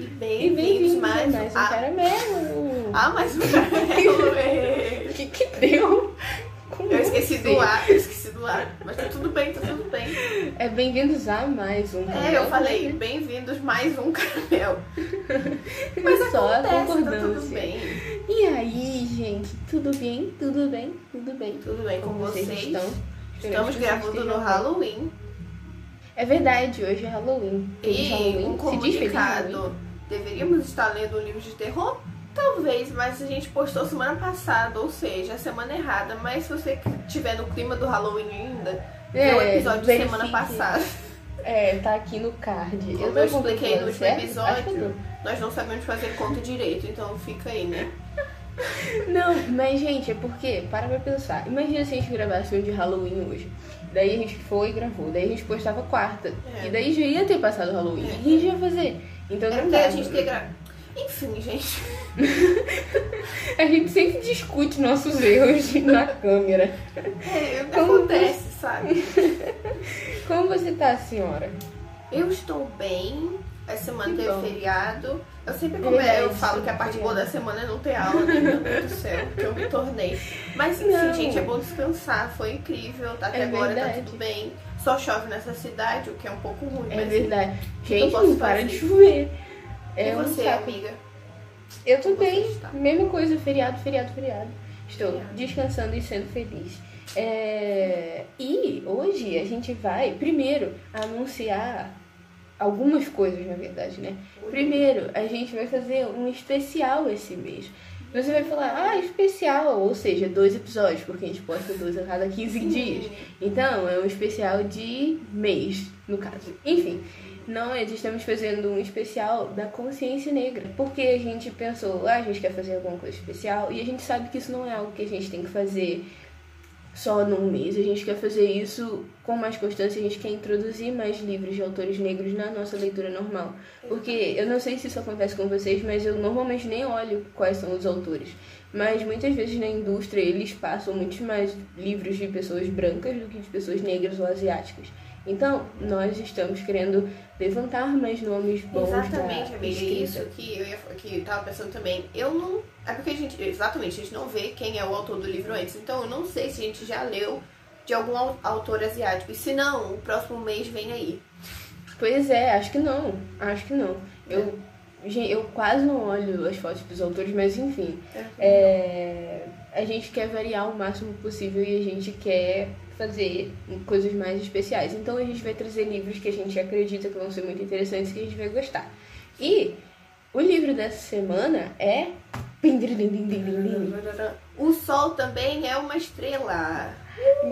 E bem-vindos a mais, mais um a... caramelo. Ah, mais um caramelo. O que que deu? Como Eu esqueci assim? do ar, eu esqueci do ar. Mas tá tudo bem, tá tudo bem. É bem-vindos a mais um É, eu caramelo. falei, bem-vindos mais um caramelo. Mas só Acontece, tá tudo concordância. bem. E aí, gente, tudo bem? Tudo bem? Tudo bem? Tudo bem com Como vocês vocês? estão? Estamos gravando no Halloween. É verdade, hoje é Halloween. Feliz E Halloween. um comunicado. Deveríamos estar lendo um livro de terror? Talvez, mas a gente postou semana passada, ou seja, a semana errada. Mas se você tiver no clima do Halloween ainda, vê o É, episódio de semana passada. É, tá aqui no card. Como tô eu expliquei no último certo? Eu episódio, nós não sabemos fazer conta direito, então fica aí, né? Não, mas gente, é porque, para pra pensar. Imagina se a gente gravasse um de Halloween hoje. Daí a gente foi e gravou. Daí a gente postava quarta. É. E daí já ia ter passado o Halloween. É. Que a gente ia fazer? Então É não dá. a gente tem gra... Enfim, gente. A gente sempre discute nossos erros na câmera. É, Como acontece, sabe? Como você tá, senhora? Eu estou bem. Essa semana Que teve feriado. Eu sempre come... Verdade, eu falo que a parte boa da semana é não ter aula, né? Meu Deus do céu, que eu me tornei. Mas enfim, Não. gente, é bom descansar. Foi incrível. Tá até É agora, tá verdade. tudo bem. Só chove nessa cidade, o que é um pouco ruim. É mas verdade. Gente, não para de chover. E É um você, saco. amiga? Eu está? Mesma coisa, feriado, feriado, feriado. Estou Feriado. descansando e sendo feliz. É, E hoje a gente vai, primeiro, anunciar algumas coisas, na verdade, né? Primeiro, a gente vai fazer um especial esse mês. Você vai falar, ah, especial, ou seja, dois episódios, porque a gente posta dois a cada 15 dias. Então, é um especial de mês, no caso. Enfim, nós estamos fazendo um especial da consciência negra. Porque a gente pensou, ah, a gente quer fazer alguma coisa especial e a gente sabe que isso não é algo que a gente tem que fazer só num mês. A gente quer fazer isso com mais constância, a gente quer introduzir mais livros de autores negros na nossa leitura normal. Porque eu não sei se isso acontece com vocês, mas eu normalmente nem olho quais são os autores. Mas muitas vezes na indústria eles passam muitos mais livros de pessoas brancas do que de pessoas negras ou asiáticas. Então, nós estamos querendo levantar mais nomes bons Exatamente, da amiga. escrita. Isso que eu, ia, que eu tava pensando também. Eu não. É porque a gente. Exatamente, a gente não vê quem é o autor do livro antes. Então eu não sei se a gente já leu de algum au- autor asiático. E se não, o próximo mês vem aí. Pois é, acho que não. Acho que não. Eu, gente, eu quase não olho as fotos dos autores, mas enfim. É, a gente quer variar o máximo possível e a gente quer fazer coisas mais especiais. Então a gente vai trazer livros que a gente acredita que vão ser muito interessantes e que a gente vai gostar. E o livro dessa semana é. O sol também é uma estrela.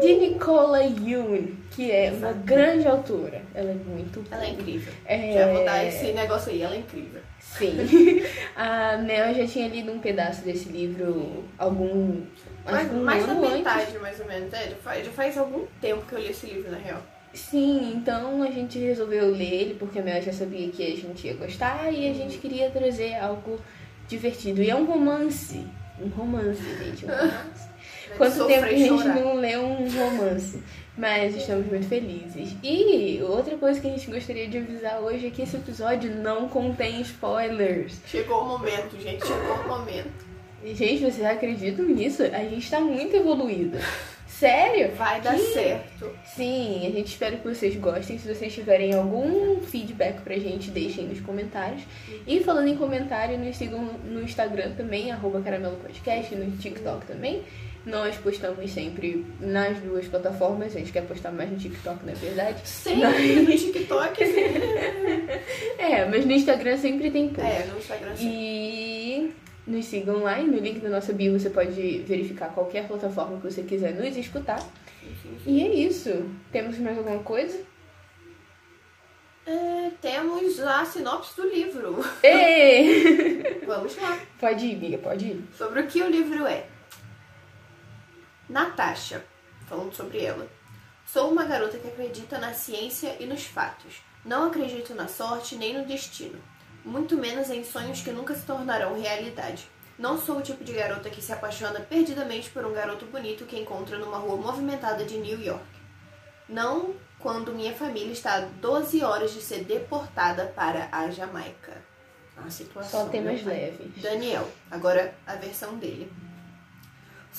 De Nicola Yoon, que é uma grande autora. Ela é muito Ela é incrível. É, Já vou dar esse negócio aí, ela é incrível. Sim. A Mel já tinha lido um pedaço desse livro algum. acho Mais, da ano antes. metade, mais ou menos. É, já, faz, já faz algum tempo que eu li esse livro, na real. Sim, então a gente resolveu ler ele porque a Mel já sabia que a gente ia gostar e a gente queria trazer algo divertido. E é um romance. Um romance, gente. Um romance. Quanto tempo a gente não lê um romance? Mas estamos muito felizes. E outra coisa que a gente gostaria de avisar hoje é que esse episódio não contém spoilers. Chegou o momento, gente. Chegou o momento. E, Gente, vocês acreditam nisso? A gente tá muito evoluída. Sério? Vai dar Que- certo. Sim, a gente espera que vocês gostem. Se vocês tiverem algum feedback pra gente, deixem nos comentários. E falando em comentário, nos sigam no Instagram também, arroba Caramelo Podcast, no TikTok também. Nós postamos sempre nas duas plataformas. A gente quer postar mais no TikTok, não é verdade? Sempre no TikTok. É, mas no Instagram sempre tem post. É, no Instagram sim. E nos sigam lá e no link da nossa bio você pode verificar qualquer plataforma que você quiser nos escutar. E é isso. Temos mais alguma coisa? É, temos a sinopse do livro. Ei! Vamos lá. Pode ir, amiga, pode ir. Sobre o que o livro é. Natasha, falando sobre ela. Sou uma garota que acredita na ciência e nos fatos. Não acredito na sorte nem no destino. Muito menos em sonhos que nunca se tornarão realidade. Não sou o tipo de garota que se apaixona perdidamente por um garoto bonito que encontra numa rua movimentada de New York. Não quando minha família está a 12 horas de ser deportada para a Jamaica. a situação. Só temas leves. Daniel, agora a versão dele.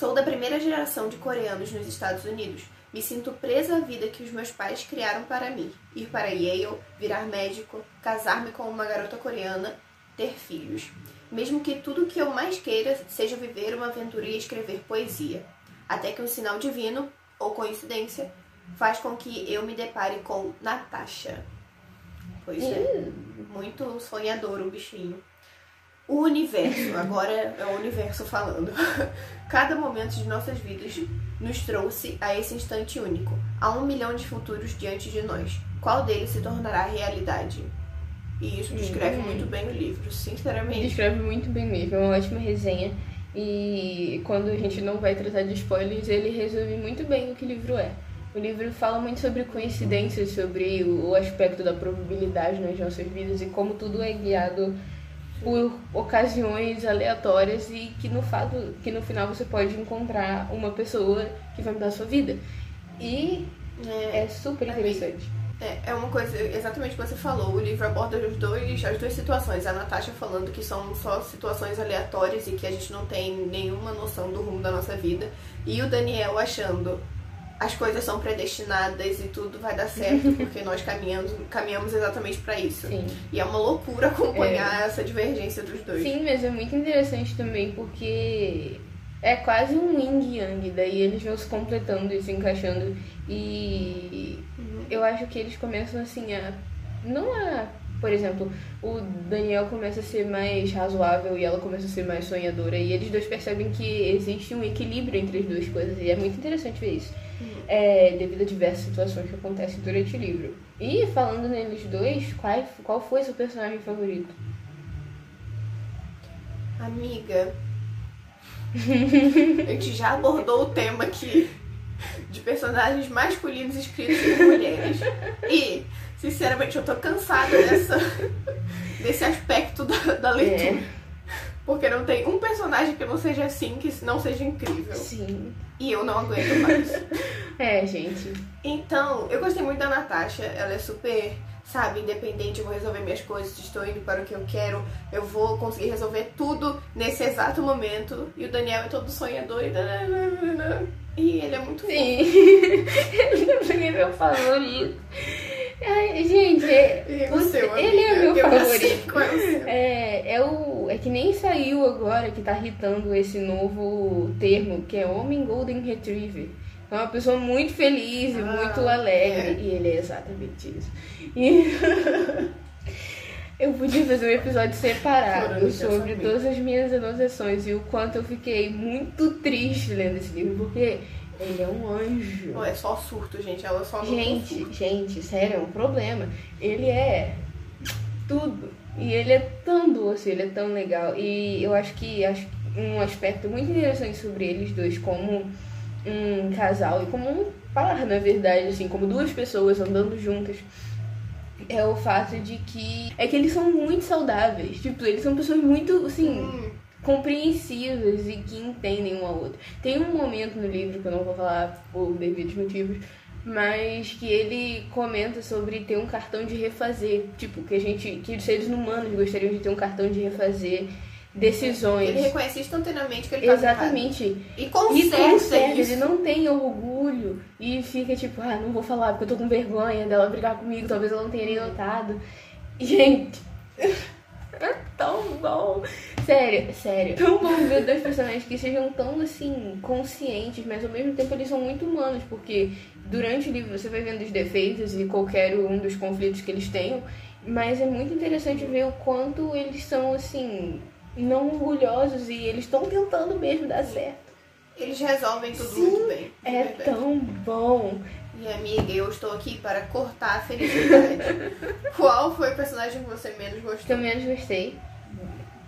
Sou da primeira geração de coreanos nos Estados Unidos. Me sinto presa à vida que os meus pais criaram para mim. Ir para Yale, virar médico, casar-me com uma garota coreana, ter filhos. Mesmo que tudo o que eu mais queira seja viver uma aventura e escrever poesia. Até que um sinal divino, ou coincidência, faz com que eu me depare com Natasha. Pois é. Muito sonhador o bichinho. O universo, agora é o universo falando. Cada momento de nossas vidas nos trouxe a esse instante único. Há um milhão de futuros diante de nós. Qual deles se tornará realidade? E isso descreve Hum. muito bem o livro, sinceramente. Descreve muito bem mesmo, é uma ótima resenha. E quando a gente não vai tratar de spoilers, ele resume muito bem o que o livro é. O livro fala muito sobre coincidências, sobre o aspecto da probabilidade nas nossas vidas e como tudo é guiado por ocasiões aleatórias e que no fato que no final você pode encontrar uma pessoa que vai mudar a sua vida. E É, é super interessante. É, é uma coisa, exatamente o que você falou. O livro aborda os dois, as duas situações. A Natasha falando que são só situações aleatórias e que a gente não tem nenhuma noção do rumo da nossa vida. E o Daniel achando as coisas são predestinadas e tudo vai dar certo porque nós caminhamos, caminhamos exatamente para isso. Sim. E é uma loucura acompanhar essa divergência dos dois. Sim, mas é muito interessante também porque é quase um yin yang, daí eles vão se completando e se encaixando. E Uhum. eu acho que eles começam assim a. Não a. Por exemplo, o Daniel começa a ser mais razoável e ela começa a ser mais sonhadora. E eles dois percebem que existe um equilíbrio entre as duas coisas. E é muito interessante ver isso. É, devido a diversas situações que acontecem durante o livro. E falando neles dois, qual, qual foi seu personagem favorito? Amiga, a gente já abordou o tema aqui de personagens masculinos escritos por mulheres. E, sinceramente, eu tô cansada dessa, desse aspecto da, da leitura. É. Porque não tem um personagem que não seja assim, que não seja incrível. Sim. E eu não aguento mais. É, gente. Então, eu gostei muito da Natasha. Ela é super, sabe, independente. Eu vou resolver minhas coisas, estou indo para o que eu quero. Eu vou conseguir resolver tudo nesse exato momento. E o Daniel é todo sonhador e. E ele é muito. Sim. Ele também é meu favorito. Ai, gente, é- E o seu, ele é meu favorito. é. É, é o. É que nem saiu agora que tá hitando esse novo termo, que é Homem Golden Retriever. É uma pessoa muito feliz e Ah, muito alegre. é. E ele é exatamente isso. E eu podia fazer um episódio separado sobre todas as minhas anotações e o quanto eu fiquei muito triste lendo esse livro, porque ele é um anjo. Não é só surto, gente. Ela só não Gente, gente, sério, é um problema. Ele é tudo. E ele é tão doce, ele é tão legal. E eu acho que acho um aspecto muito interessante sobre eles dois como um casal e como um par, na verdade, assim, como duas pessoas andando juntas. É o fato de que. É que eles são muito saudáveis. Tipo, eles são pessoas muito, assim, Hum, compreensivas e que entendem um ao outro. Tem um momento no livro que eu não vou falar por devidos motivos, mas que ele comenta sobre ter um cartão de refazer, tipo que a gente, que os seres humanos gostariam de ter um cartão de refazer decisões. ele reconhece instantaneamente que ele errado. Exatamente. E E conserta conserta, isso. ele não tem orgulho e fica tipo, ah, não vou falar porque eu tô com vergonha dela brigar comigo, talvez ela não tenha nem notado. Gente, é tão bom. Sério, sério. Tão bom ver dois personagens que sejam tão assim, conscientes, mas ao mesmo tempo eles são muito humanos, porque durante o livro você vai vendo os defeitos e qualquer um dos conflitos que eles tenham, mas é muito interessante ver o quanto eles são assim, não orgulhosos e eles estão tentando mesmo dar certo. Eles resolvem tudo Sim, muito bem. É verdade. tão bom. E amiga, eu estou aqui para cortar a felicidade. Qual foi o personagem que você menos Que gostou? eu menos gostei.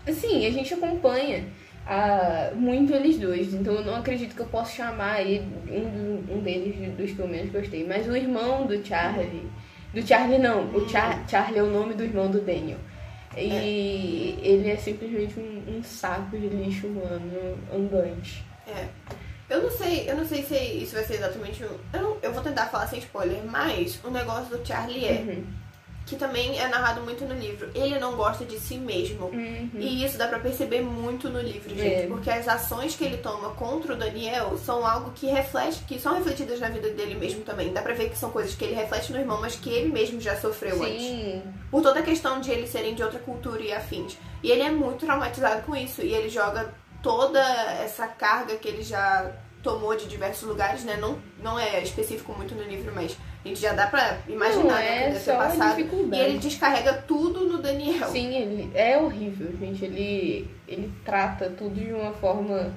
Assim, a gente acompanha ah, muito eles dois, então eu não acredito que eu possa chamar aí um, um deles dos que eu menos gostei. Mas o irmão do Charlie. Do Charlie não, o Char, Charlie é o nome do irmão do Daniel. E ele é simplesmente um, um saco de lixo humano andante. É. Eu não sei, eu não sei se isso vai ser exatamente. Eu, não- eu vou tentar falar sem spoiler, mas o negócio do Charlie é. Uhum. que também é narrado muito no livro. Ele não gosta de si mesmo. Uhum. E isso dá pra perceber muito no livro, gente. É. Porque as ações que ele toma contra o Daniel são algo que reflete, que são refletidas na vida dele mesmo também. Dá pra ver que são coisas que ele reflete no irmão, mas que ele mesmo já sofreu antes. Sim. Por toda a questão de eles serem de outra cultura e afins. E ele é muito traumatizado com isso. E ele joga toda essa carga que ele já tomou de diversos lugares, né? Não, não é específico muito no livro, mas a gente já dá pra imaginar Não, né, é deve só passado. E ele descarrega tudo no Daniel. Sim, ele é horrível, gente. Ele, ele trata tudo de uma forma.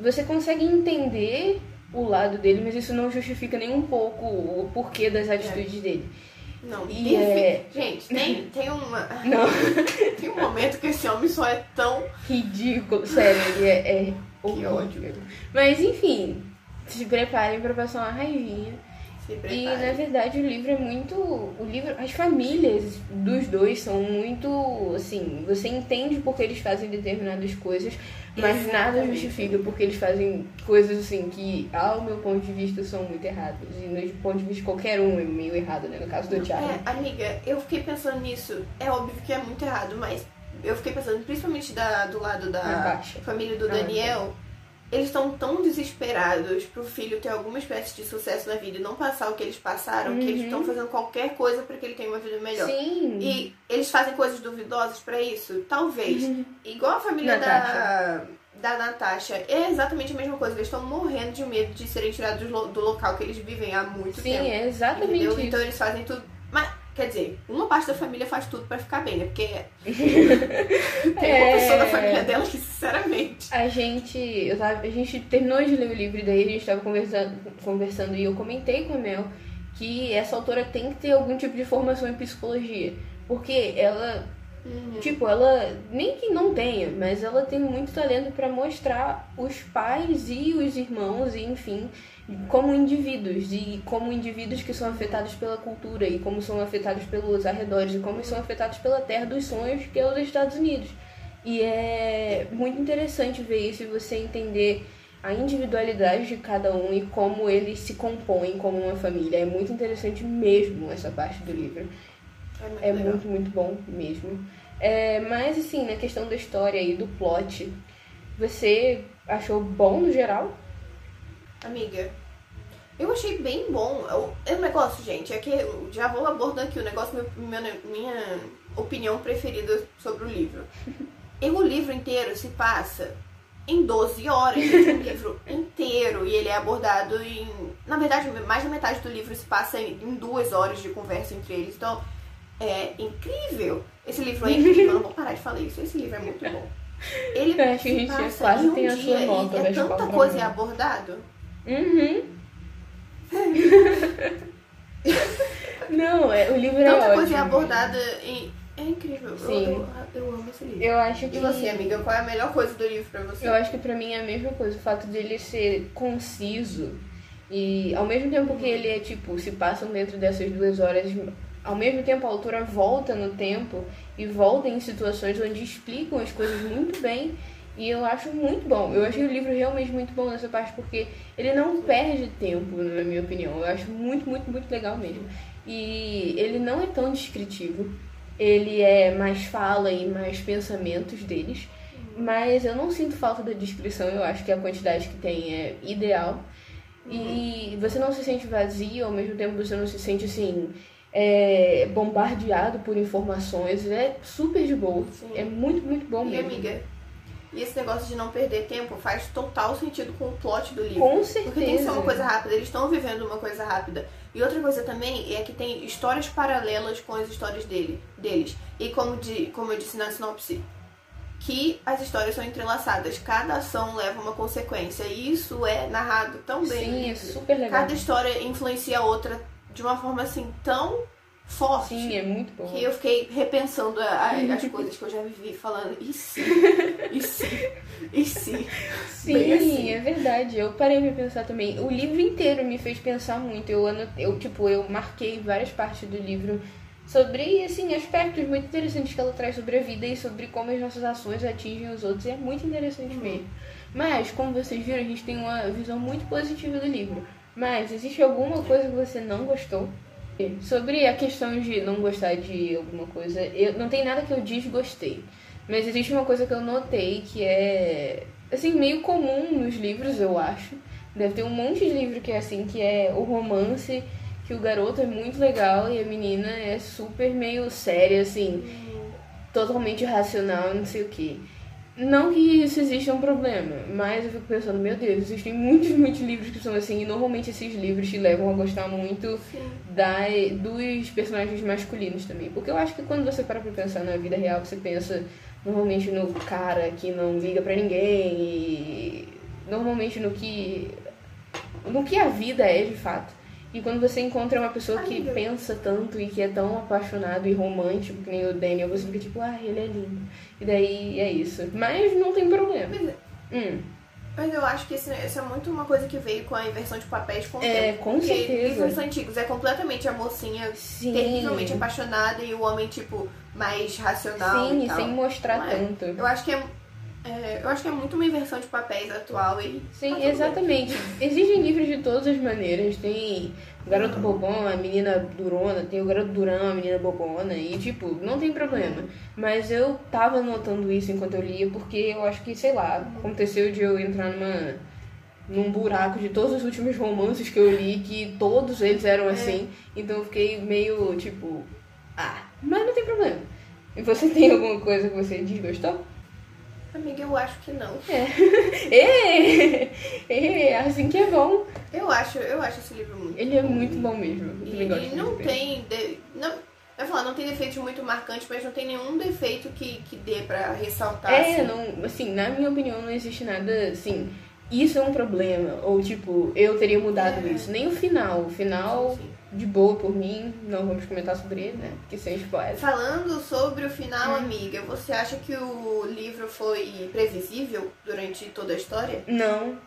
Você consegue entender o lado dele, mas isso não justifica nem um pouco o porquê das atitudes dele. Não, E perfeito. Gente, tem, tem uma. Não, Tem um momento que esse homem só é tão. ridículo. Sério, ele é, é horrível. ódio. Mas enfim, se preparem pra passar uma raivinha. E na verdade o livro é muito. O livro. As famílias dos dois são muito. Assim, você entende porque eles fazem determinadas coisas, mas nada justifica porque eles fazem coisas assim que, ao meu ponto de vista, são muito erradas. E no ponto de vista de qualquer um é meio errado, né? No caso do Thiago. É, amiga, eu fiquei pensando nisso. É óbvio que é muito errado, mas eu fiquei pensando, principalmente da, do lado da família do Ah, Daniel. Eles estão tão desesperados pro filho ter alguma espécie de sucesso na vida e não passar o que eles passaram, que eles Uhum. estão fazendo qualquer coisa para que ele tenha uma vida melhor. Sim. E eles fazem coisas duvidosas pra isso? Talvez. Igual a família da, Natasha. da Natasha. É exatamente a mesma coisa. Eles estão morrendo de medo de serem tirados do, lo- do local que eles vivem há muito Sim, tempo. é exatamente entendeu? isso. Então eles fazem tudo. Quer dizer, uma parte da família faz tudo pra ficar bem, né? Porque tem uma É. pessoa da família dela que, sinceramente. A gente, eu tava, a gente terminou de ler o livro e daí a gente tava conversando, conversando e eu comentei com a Mel que essa autora tem que ter algum tipo de formação em psicologia. Porque ela, tipo, ela nem que não tenha, mas ela tem muito talento pra mostrar os pais e os irmãos, e enfim, como indivíduos e como indivíduos que são afetados pela cultura e como são afetados pelos arredores e como são afetados pela terra dos sonhos, que é os Estados Unidos. E é muito interessante ver isso e você entender a individualidade de cada um e como eles se compõem como uma família. É muito interessante mesmo essa parte do livro. É muito É muito, muito bom mesmo. É, mas assim, na questão da história e do plot, você achou bom no geral? Amiga, eu achei bem bom. O, é um negócio, gente, é que já vou abordando aqui o negócio, meu, meu- minha opinião preferida sobre o livro. E o livro inteiro se passa em 12 horas, gente, um livro inteiro. E ele é abordado em. Na verdade, mais da metade do livro se passa em, em duas horas de conversa entre eles. Então, é incrível. Esse livro é incrível, eu não vou parar de falar isso. Esse livro é muito bom. Ele Eu acho que a gente passa quase em um tem a sua dia nota, é chupar tanta coisa é abordado. Uhum. Não, é, o livro é Tanta ótimo. coisa é abordada em. É incrível. Eu- Sim. Eu, eu, amo esse livro. Eu acho que. E você, amiga, qual é a melhor coisa do livro pra você? Eu acho que pra mim é a mesma coisa, o fato dele ser conciso e ao mesmo tempo que ele é tipo, se passam dentro dessas duas horas, ao mesmo tempo a autora volta no tempo e volta em situações onde explicam as coisas muito bem e eu acho muito bom. Eu achei o livro realmente muito bom nessa parte porque ele não perde tempo, na minha opinião. Eu acho muito, muito, muito legal mesmo. E ele não é tão descritivo. Ele é mais fala e mais pensamentos deles. Mas eu não sinto falta da descrição, eu acho que a quantidade que tem é ideal. E você não se sente vazio, ao mesmo tempo você não se sente assim, é, bombardeado por informações. É super de boa. Sim. É muito, muito bom E, mesmo. amiga, e esse negócio de não perder tempo faz total sentido com o plot do livro. Com Porque tem que ser certeza. uma coisa rápida, eles estão vivendo uma coisa rápida. E outra coisa também é que tem histórias paralelas com as histórias dele, deles. E como, de, como eu disse na sinopse, que as histórias são entrelaçadas. Cada ação leva uma consequência. E isso é narrado tão bem. Sim, é super legal. Cada história influencia a outra de uma forma assim tão forte. Sim, é muito bom. Que eu fiquei repensando a- a- as coisas que eu já vivi, falando, e se? E se? E se? Sim, assim. é verdade. Eu parei pra pensar também. O livro inteiro me fez pensar muito. Eu, eu tipo, eu marquei várias partes do livro sobre, assim, aspectos muito interessantes que ela traz sobre a vida e sobre como as nossas ações atingem os outros. E é muito interessante mesmo. Mas, como vocês viram, a gente tem uma visão muito positiva do livro. Mas, existe alguma coisa que você não gostou? Sobre a questão de não gostar de alguma coisa, eu não tem nada que eu desgostei. Mas existe uma coisa que eu notei que é assim meio comum nos livros, eu acho. Deve ter um monte de livro que é assim, que é o romance que o garoto é muito legal e a menina é super meio séria assim, totalmente racional, não sei o que. Não que isso exista um problema, mas eu fico pensando, meu Deus, existem muitos, muitos livros que são assim, e normalmente esses livros te levam a gostar muito da, dos personagens masculinos também. Porque eu acho que quando você para pra pensar na vida real, você pensa normalmente no cara que não liga pra ninguém e normalmente no que no que a vida é de fato. E quando você encontra uma pessoa que Amiga. pensa tanto e que é tão apaixonado e romântico, que nem o Daniel, você fica tipo, ah, ele é lindo. E daí é isso. Mas não tem problema. Pois é. Hum, Mas eu acho que esse, isso é muito uma coisa que veio com a inversão de papéis com o É, tempo. com Porque certeza. livros antigos é completamente a mocinha sim. terrivelmente apaixonada e o homem, tipo, mais racional Sim, e e sem mostrar Não é? tanto. Eu acho que é, é, eu acho que é muito uma inversão de papéis atual e Sim, tá bem. exatamente. Existem livros de todas as maneiras. Tem o garoto bobão, a menina durona, tem o garoto durão, a menina bobona, e tipo, não tem problema. Mas eu tava notando isso enquanto eu lia, porque eu acho que, sei lá, aconteceu de eu entrar numa num buraco de todos os últimos romances que eu li, que todos eles eram assim, então eu fiquei meio tipo, ah, mas não tem problema. E você tem alguma coisa que você desgostou? Amiga, eu acho que não. É, é, assim que é bom. Eu acho, eu acho esse livro muito Ele é muito bom mesmo. Eu E, também gosto e muito não tem. De, não, vai falar, não tem defeitos muito marcantes, mas não tem nenhum defeito que, que dê pra ressaltar. É, assim. não, assim, na minha opinião, não existe nada assim. Isso é um problema. Ou tipo, eu teria mudado É. isso. Nem o final. O final, Sim, de boa por mim, não vamos comentar sobre ele, né? Que sem spoiler. Falando sobre o final, Hum. amiga, você acha que o livro foi previsível durante toda a história? Não,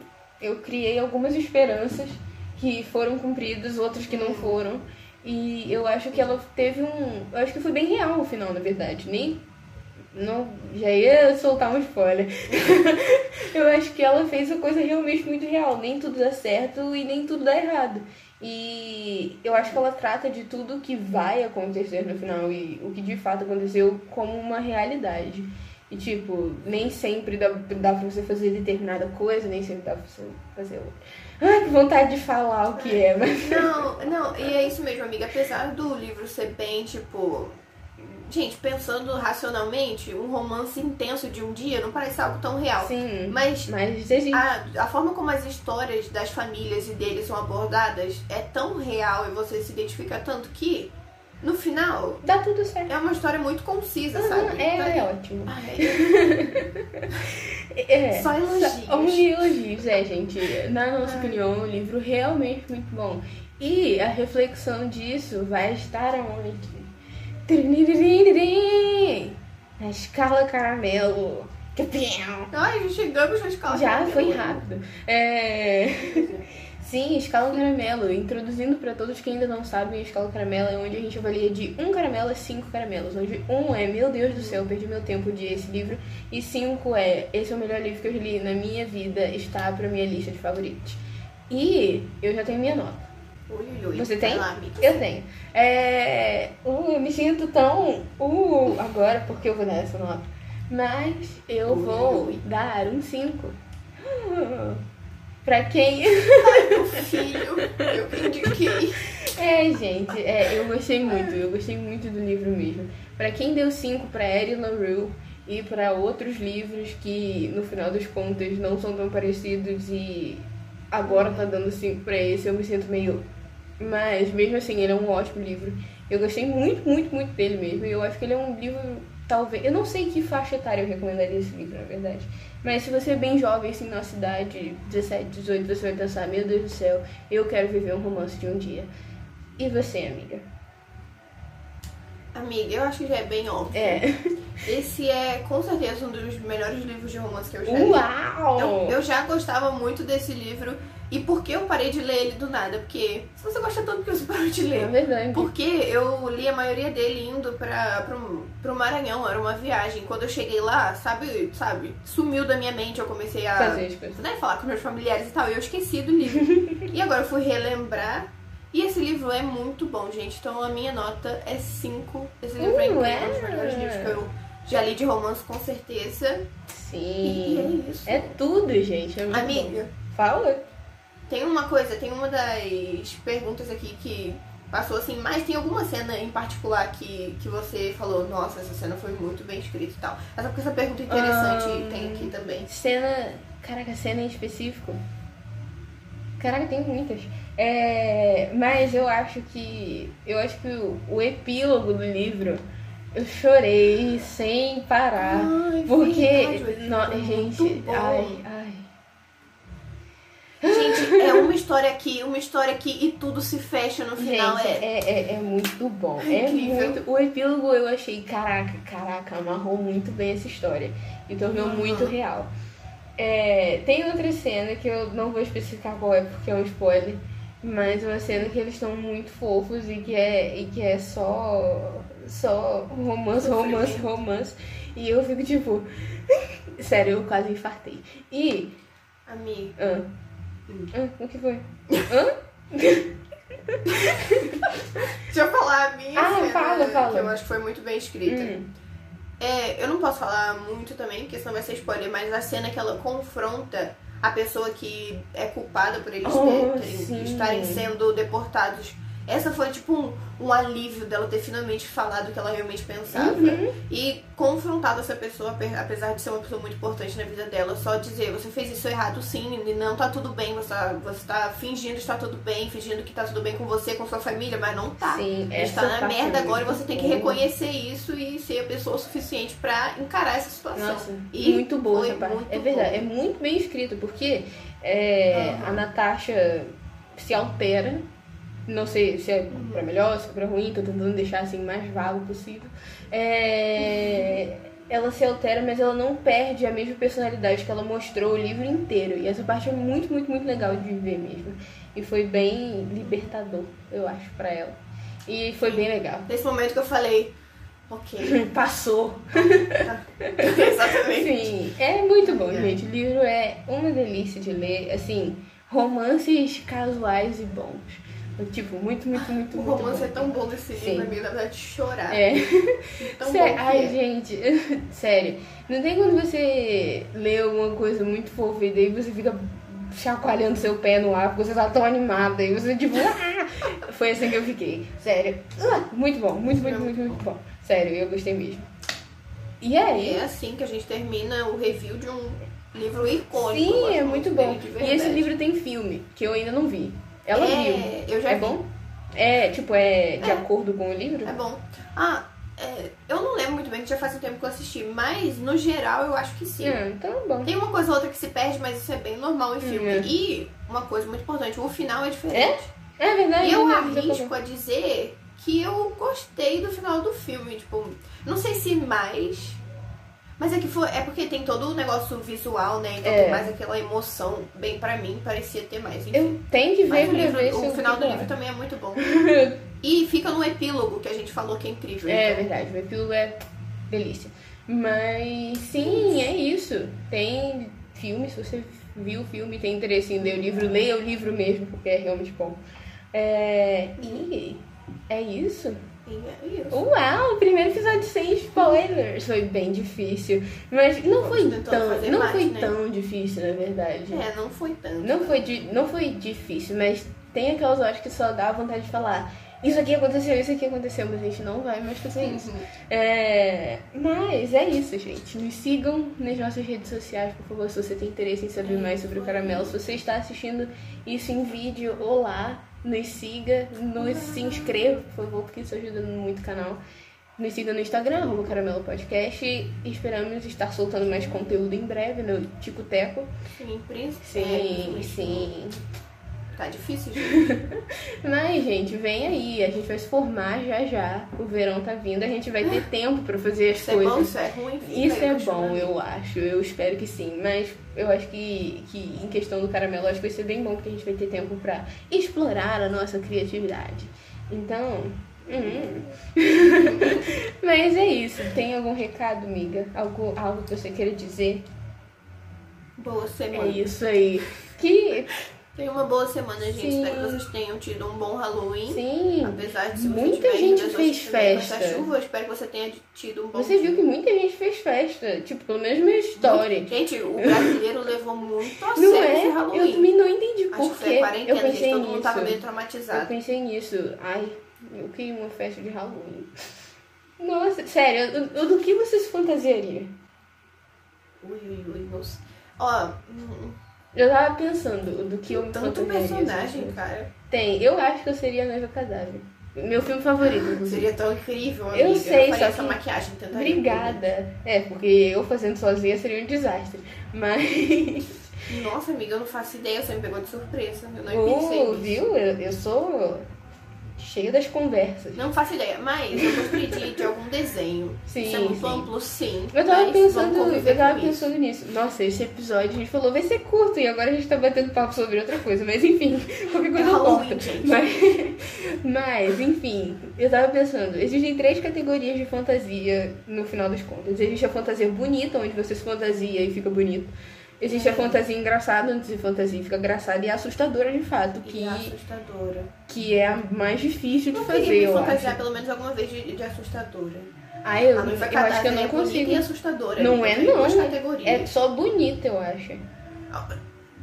eu criei algumas esperanças que foram cumpridas, outras que não foram. E eu acho que ela teve um. Eu acho que foi bem real o final, na verdade. Nem. Não, já ia soltar um spoiler. eu acho que ela fez a coisa realmente muito real. Nem tudo dá certo e nem tudo dá errado. E eu acho que ela trata de tudo que vai acontecer no final e o que de fato aconteceu como uma realidade. E tipo, nem sempre dá, dá pra você fazer determinada coisa, nem sempre dá pra você fazer outra. Ai, que vontade de falar o que é, mas. Não, não, e é isso mesmo, amiga. Apesar do livro ser bem, tipo. Gente, pensando racionalmente, um romance intenso de um dia não parece algo tão real. Sim. Mas Mas a, a forma como as histórias das famílias e deles são abordadas é tão real e você se identifica tanto que, no final, Dá tudo certo. é uma história muito concisa, Uhum, sabe? é, Tá é ótimo. Ai, É. Só elogios. Só elogios, é, gente. Na nossa Ai. opinião, é um livro realmente muito bom. E a reflexão disso vai estar aonde? Na escala caramelo. Ai, já chegamos na escola. Já foi rápido. É... Sim, escala caramelo. Introduzindo para todos que ainda não sabem, a escala caramelo é onde a gente avalia de um caramelo a cinco caramelos. Onde um é, meu Deus do céu, perdi meu tempo de esse livro. E cinco é, esse é o melhor livro que eu li na minha vida, está pra minha lista de favoritos. E eu já tenho minha nota. Ui. Você tem? lá. Eu tenho. É... Uh, eu me sinto tão. Uh, agora porque eu vou dar essa nota. Mas eu Ui, vou ui. dar um 5. Pra quem. Meu filho, eu indiquei. É, gente, é, eu gostei muito. Eu gostei muito do livro mesmo. Pra quem deu 5 pra Erin LaRue e pra outros livros que no final das contas não são tão parecidos e agora tá dando 5 pra esse, eu me sinto meio. Mas mesmo assim, ele é um ótimo livro. Eu gostei muito, muito, muito dele mesmo. E eu acho que ele é um livro, talvez. Eu não sei que faixa etária eu recomendaria esse livro, na verdade. Mas se você é bem jovem, assim, na cidade, 17, 18, você vai pensar: Meu Deus do céu, eu quero viver um romance de um dia. E você, amiga? Amiga, eu acho que já é bem óbvio. É. Esse é com certeza um dos melhores livros de romance que eu já li. Uau! Eu, eu já gostava muito desse livro. E por que eu parei de ler ele do nada? Porque se você gosta tanto, que você parou de É ler? verdade. Porque eu li a maioria dele indo pra, pro, pro Maranhão, era uma viagem. Quando eu cheguei lá, sabe, sabe, sumiu da minha mente, eu comecei a Fazer as coisas. né, falar com meus familiares e tal, e eu esqueci do livro. e agora eu fui relembrar E esse livro é muito bom, gente. Então a minha nota é 5. Esse livro é Uh, incrível, é? um dos melhores livros que eu já li de romance, com certeza. E Sim. é isso. É tudo, gente. É muito Amiga, bom. Fala. Tem uma coisa, tem uma das perguntas aqui que passou assim, mas tem alguma cena em particular que, que você falou, nossa, essa cena foi muito bem escrita e tal. Essa porque essa pergunta interessante Ahn. tem aqui também. Cena. Caraca, cena em específico. Caraca, tem muitas. É, mas eu acho que. Eu acho que o, o epílogo do livro eu chorei sem parar. Ai, porque. verdade, o epílogo no- é gente, ai. Gente, é uma história aqui, uma história aqui e tudo se fecha no final. Gente, é... é, é, é muito bom. É É incrível. muito. O epílogo eu achei, caraca, caraca, amarrou muito bem essa história. E tornou Uhum. muito real. É, tem outra cena que eu não vou especificar qual é porque é um spoiler. Mas uma cena que eles estão muito fofos e que é, e que é só. Só romance, romance, romance. E eu fico tipo. Sério, eu quase infartei. E. Amiga, Ah, ah, o que foi? Hã? deixa eu falar a minha Ah, cena, fala, fala. que eu acho que foi muito bem escrita. Hum. É, eu não posso falar muito também, porque senão vai ser spoiler, mas a cena que ela confronta a pessoa que é culpada por eles Oh, terem- estarem sendo deportados. Essa foi tipo um, um alívio dela ter finalmente falado o que ela realmente pensava Uhum. e confrontado essa pessoa, ape- apesar de ser uma pessoa muito importante na vida dela, só dizer, você fez isso errado sim, e não tá tudo bem, você tá, você tá fingindo estar tudo bem, fingindo que tá tudo bem com você, com sua família, mas não tá. Sim, A gente essa tá na parte merda é agora e você tem que reconhecer isso e ser a pessoa suficiente pra encarar essa situação. Nossa, E muito boa essa parte. É verdade, bom. é muito bem escrito, porque é, Aham. a Natasha se altera. Não sei se é pra melhor, se é pra ruim, tô tentando deixar assim mais vago possível. É, ela se altera, mas ela não perde a mesma personalidade que ela mostrou o livro inteiro. E essa parte é muito, muito, muito legal de ver mesmo. E foi bem libertador, eu acho, pra ela. E foi bem legal. Nesse momento que eu falei, ok, Passou. exatamente. Sim, é muito bom, É. gente. O livro é uma delícia de ler. Assim, romances casuais e bons. Tipo, muito, muito, muito, O muito romance bom. é tão bom desse Sim. livro, amiga, dá vontade de chorar. É. Tão Sé- bom Ai, é. gente, sério. Não tem quando você lê alguma coisa muito fofa e daí você fica chacoalhando seu pé no ar porque você tá tão animada e você tipo, ah! Foi assim que eu fiquei. Sério. Ah, muito bom, muito, muito, muito, muito bom. Sério, eu gostei mesmo. E aí? E é assim que a gente termina o review de um livro icônico. Sim, é muito bom. E esse livro tem filme, que eu ainda não vi. Ela é, viu. Eu já É vi. bom? É, tipo, é de É. acordo com o livro? É bom. Ah, é, eu não lembro muito bem, que já faz um tempo que eu assisti, mas no geral eu acho que sim. Ah, então é bom. Tem uma coisa ou outra que se perde, mas isso é bem normal em filme. Uhum. E uma coisa muito importante, o final é diferente. É verdade. E eu né, arrisco a dizer que eu gostei do final do filme. Tipo, não sei se mais. Mas é que foi. É porque tem todo o negócio visual, né? Então É. tem mais aquela emoção. Bem, pra mim, parecia ter mais. Enfim. Eu tenho que ver Mas o, livro- ver o final do livro também é muito bom. E fica no epílogo que a gente falou que é incrível. É então. verdade, o epílogo é delícia. Mas sim, é isso. Tem filme, se você viu o filme e tem interesse em ler o livro, leia o livro mesmo, porque é realmente bom. É, e é isso. E é isso. Uau, o primeiro episódio sem spoilers. Foi bem difícil. Mas não foi tão, não mais, foi né? tão difícil, na verdade. É, não foi tanto. Não foi, não foi difícil, mas tem aquelas horas que só dá vontade de falar. Isso aqui aconteceu, isso aqui aconteceu, mas a gente não vai mais fazer isso. Uhum. É, mas é isso, gente. Nos sigam nas nossas redes sociais, por favor, se você tem interesse em saber mais sobre o caramelo. Se você está assistindo isso em vídeo, olá, nos siga, nos se inscreva, por favor, porque isso ajuda muito o canal. Nos siga no Instagram, arroba Caramelo Podcast. E esperamos estar soltando mais conteúdo em breve no Tico Teco. Sim, príncipe. Sim, É, sim. Tá difícil, gente. Mas, gente, vem aí. A gente vai se formar já já. O verão tá vindo. A gente vai ter tempo pra fazer as Isso é coisas. bom, isso é ruim. Isso é bom, eu acho. Eu espero que sim. Mas eu acho que, que em questão do caramelo, acho que vai ser bem bom porque a gente vai ter tempo pra explorar a nossa criatividade. Então. hum. Mas é isso. Tem algum recado, amiga? Algo, algo que você queira dizer? Boa É semana. isso aí. Que Tenha uma boa semana, gente. Sim. Espero que vocês tenham tido um bom Halloween. Sim. Apesar de se Muita gente fez vai festa. chuva, eu espero que você tenha tido um bom Você dia. viu que muita gente fez festa. Tipo, pelo menos minha história. Gente, o brasileiro levou muito a sério é? esse Halloween. Eu também não entendi Acho por quê. a Eu quarentena, gente. pensei Todo mundo tava meio nisso. Eu traumatizado. pensei nisso. Ai, eu queria uma festa de Halloween. Nossa, sério, eu- eu- do que você se fantasiaria? Ui, ui, ui, nossa. Ó, hum, Eu tava pensando do que eu me tanto personagem, assim. cara. Tem, eu acho que eu seria a noiva cadáver. Meu filme favorito, inclusive. Seria tão incrível, amiga. Eu sei, faria só essa que- maquiagem, tentaria Obrigada. É, porque eu fazendo sozinha seria um desastre. Mas. Nossa, amiga, eu não faço ideia, você me pegou de surpresa. Eu não pensei Oh, nisso. viu? Eu, eu sou cheia das conversas. Não faço ideia, mas eu gostaria de, de algum desenho. Sim, Isso é muito sim. amplo, sim. Eu tava pensando, eu tava pensando nisso. Nossa, esse episódio a gente falou vai ser curto e agora a gente tá batendo papo sobre outra coisa, mas enfim, qualquer coisa É gente. Mas, mas, enfim, eu tava pensando, existem três categorias de fantasia no final das contas. Existe a fantasia bonita, onde você se fantasia e fica bonito. Existe a fantasia engraçada, onde se fantasia e fica engraçada, e a assustadora de fato, E que, é assustadora. que é a mais difícil de Eu fazer, eu fantasiar acho. pelo menos alguma vez de, de assustadora. Ah, eu, a eu acho que eu não é consigo. e assustadora. Não é, não. É só bonita, eu acho.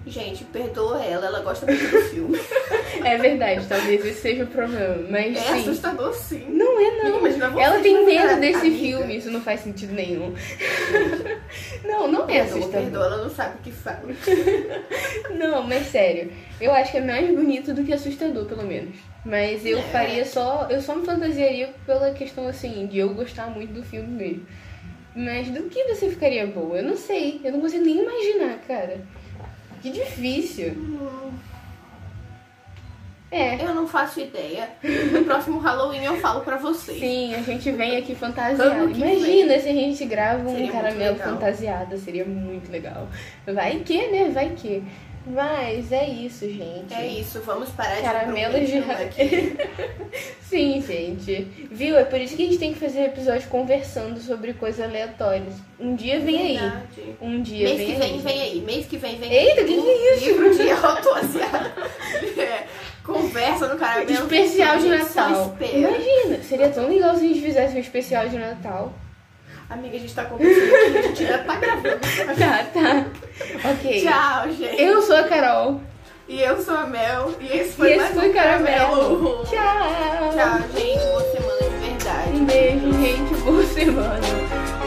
Gente, perdoa ela, ela gosta muito do filme. É verdade, talvez esse seja o problema. Mas É sim. assustador sim. Não é, não. Imagina você Ela tem medo desse amiga. filme, isso não faz sentido nenhum. não, não é assustador. perdoa, ela não sabe o que fala. Não, mas sério. Eu acho que é mais bonito do que assustador, pelo menos. Mas eu É. faria só. Eu só me fantasiaria pela questão assim, de eu gostar muito do filme mesmo. Mas do que você ficaria boa? Eu não sei. Eu não consigo nem imaginar, cara. Que difícil. É. eu não faço ideia. No próximo Halloween eu falo pra vocês. Sim, a gente vem aqui fantasiado. Imagina se a gente grava um Seria caramelo fantasiado, seria muito legal. Vai que, né? Vai que. Mas é isso, gente. É isso, vamos parar de Caramelos de aqui. Sim, gente. Viu? É por isso que a gente tem que fazer episódios conversando sobre coisas aleatórias. Um dia vem aí. Verdade. Um dia Mês vem que aí. vem, vem aí. Mês que vem, vem Eita, aí. que que é isso? Livro de. É, conversa no caramelo. Especial de Natal. Imagina, seria tão legal se a gente fizesse um especial de Natal. Amiga, a gente tá conversando aqui, a gente ainda tá gravando. Tá, tá. Ok. Tchau, gente. Eu sou a Carol. E eu sou a Mel. E esse E foi esse mais foi um Caramelo. Tchau. Tchau, gente. Boa semana de verdade. Um beijo, gente. Boa semana.